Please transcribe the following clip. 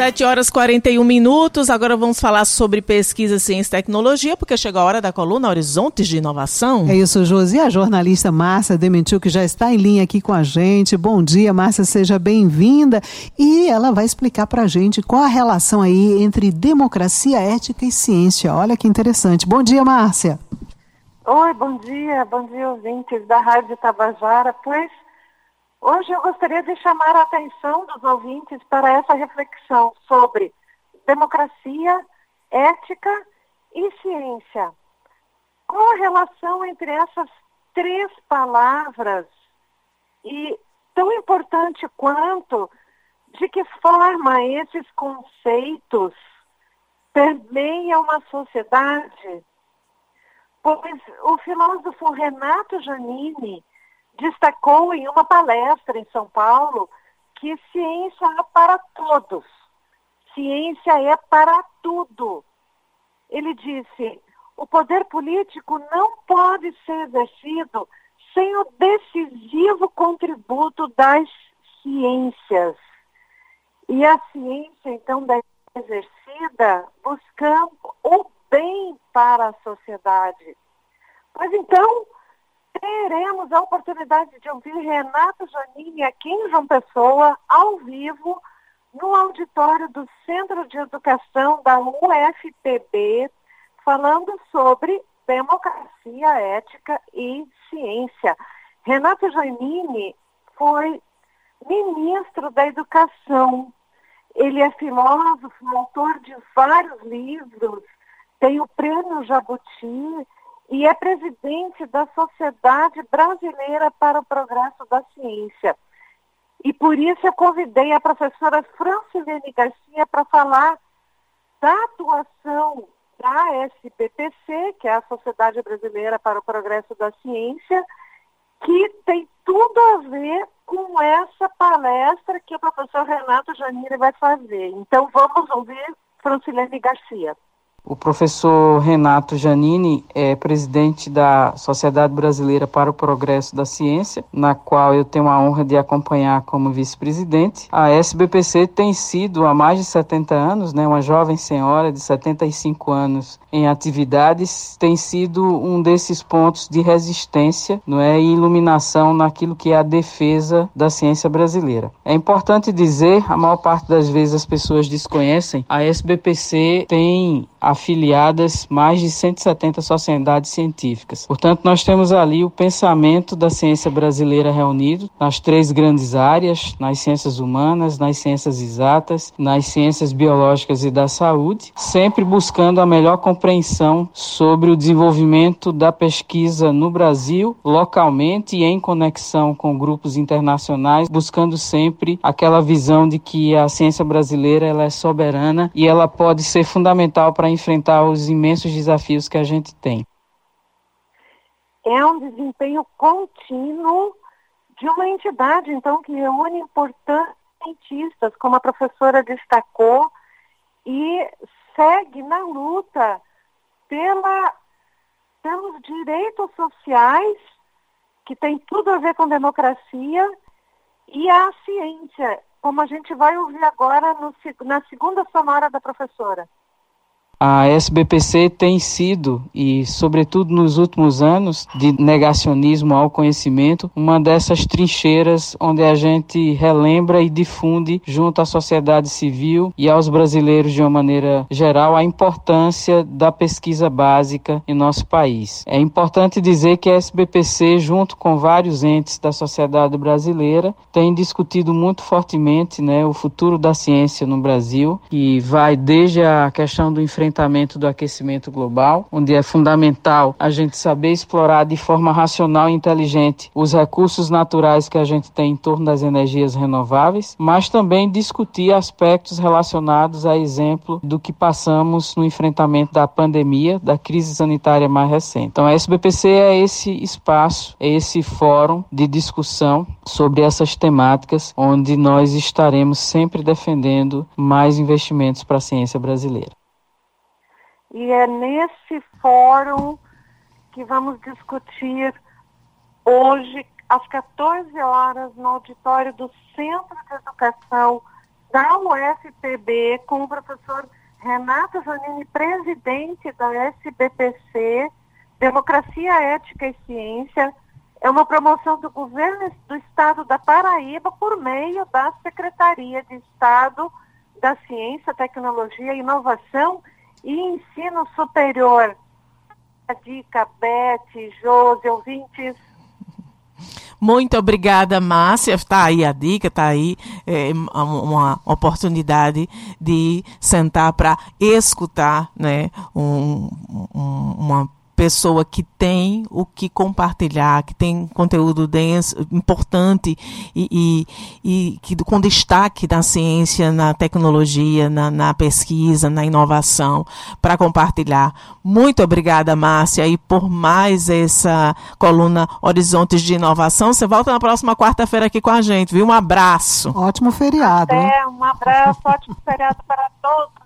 7 horas e 41 minutos. Agora vamos falar sobre pesquisa, ciência e tecnologia, porque chegou a hora da coluna Horizontes de Inovação. É isso, Josi. A jornalista Márcia Dementiu, que já está em linha aqui com a gente. Bom dia, Márcia, seja bem-vinda. E ela vai explicar para a gente qual a relação aí entre democracia, ética e ciência. Olha que interessante. Bom dia, Márcia. Oi, bom dia. Bom dia, ouvintes da Rádio Tabajara. Pois Hoje eu gostaria de chamar a atenção dos ouvintes para essa reflexão sobre democracia, ética e ciência. Qual a relação entre essas três palavras e tão importante quanto de que forma esses conceitos permeiam uma sociedade? Pois o filósofo Renato Janini destacou em uma palestra em São Paulo que ciência é para todos. Ciência é para tudo. Ele disse: o poder político não pode ser exercido sem o decisivo contributo das ciências. E a ciência, então, deve ser exercida buscando o bem para a sociedade. Pois então, teremos a oportunidade de ouvir Renato Janini aqui em João Pessoa, ao vivo, no auditório do Centro de Educação da UFPB, falando sobre democracia, ética e ciência. Renato Janini foi ministro da Educação. Ele é filósofo, autor de vários livros, tem o prêmio Jabuti e é presidente da Sociedade Brasileira para o Progresso da Ciência. E por isso eu convidei a professora Francilene Garcia para falar da atuação da SBPC, que é a Sociedade Brasileira para o Progresso da Ciência, que tem tudo a ver com essa palestra que o professor Renato Janine vai fazer. Então vamos ouvir Francilene Garcia. O professor Renato Janini é presidente da Sociedade Brasileira para o Progresso da Ciência, na qual eu tenho a honra de acompanhar como vice-presidente. A SBPC tem sido há mais de 70 anos, né, uma jovem senhora de 75 anos em atividades, tem sido um desses pontos de resistência não é, e iluminação naquilo que é a defesa da ciência brasileira. É importante dizer, a maior parte das vezes as pessoas desconhecem, a SBPC tem afiliadas mais de 170 sociedades científicas. Portanto, nós temos ali o pensamento da ciência brasileira reunido nas três grandes áreas, nas ciências humanas, nas ciências exatas, nas ciências biológicas e da saúde, sempre buscando a melhor compreensão sobre o desenvolvimento da pesquisa no Brasil, localmente e em conexão com grupos internacionais, buscando sempre aquela visão de que a ciência brasileira ela é soberana e ela pode ser fundamental para enfrentar os imensos desafios que a gente tem. É um desempenho contínuo de uma entidade, então, que reúne importantes cientistas, como a professora destacou, e segue na luta pela, pelos direitos sociais, que tem tudo a ver com democracia, e a ciência, como a gente vai ouvir agora no, na segunda sonora da professora. A SBPC tem sido, e sobretudo nos últimos anos, de negacionismo ao conhecimento, uma dessas trincheiras onde a gente relembra e difunde junto à sociedade civil e aos brasileiros de uma maneira geral a importância da pesquisa básica em nosso país. É importante dizer que a SBPC, junto com vários entes da sociedade brasileira, tem discutido muito fortemente né, o futuro da ciência no Brasil, que vai desde a questão do enfrentamento enfrentamento do aquecimento global, onde é fundamental a gente saber explorar de forma racional e inteligente os recursos naturais que a gente tem em torno das energias renováveis, mas também discutir aspectos relacionados a exemplo do que passamos no enfrentamento da pandemia, da crise sanitária mais recente. Então, a SBPC é esse espaço, é esse fórum de discussão sobre essas temáticas, onde nós estaremos sempre defendendo mais investimentos para a ciência brasileira. E é nesse fórum que vamos discutir hoje, às 14 horas, no auditório do Centro de Educação da UFPB com o professor Renato Zanini, presidente da SBPC, Democracia, Ética e Ciência. É uma promoção do governo do estado da Paraíba por meio da Secretaria de Estado da Ciência, Tecnologia, Inovação e Ensino Superior. A dica, Beth, Josi, ouvintes. Muito obrigada, Márcia. Está aí a dica, está aí é, uma oportunidade de sentar para escutar né, um, um, uma pessoa que tem o que compartilhar, que tem conteúdo denso, importante e, e, e que, com destaque na ciência, na tecnologia, na, na pesquisa, na inovação, para compartilhar. Muito obrigada, Márcia, e por mais essa coluna Horizontes de Inovação. Você volta na próxima quarta-feira aqui com a gente, viu? Um abraço. Ótimo feriado. Até, um abraço, ótimo feriado para todos.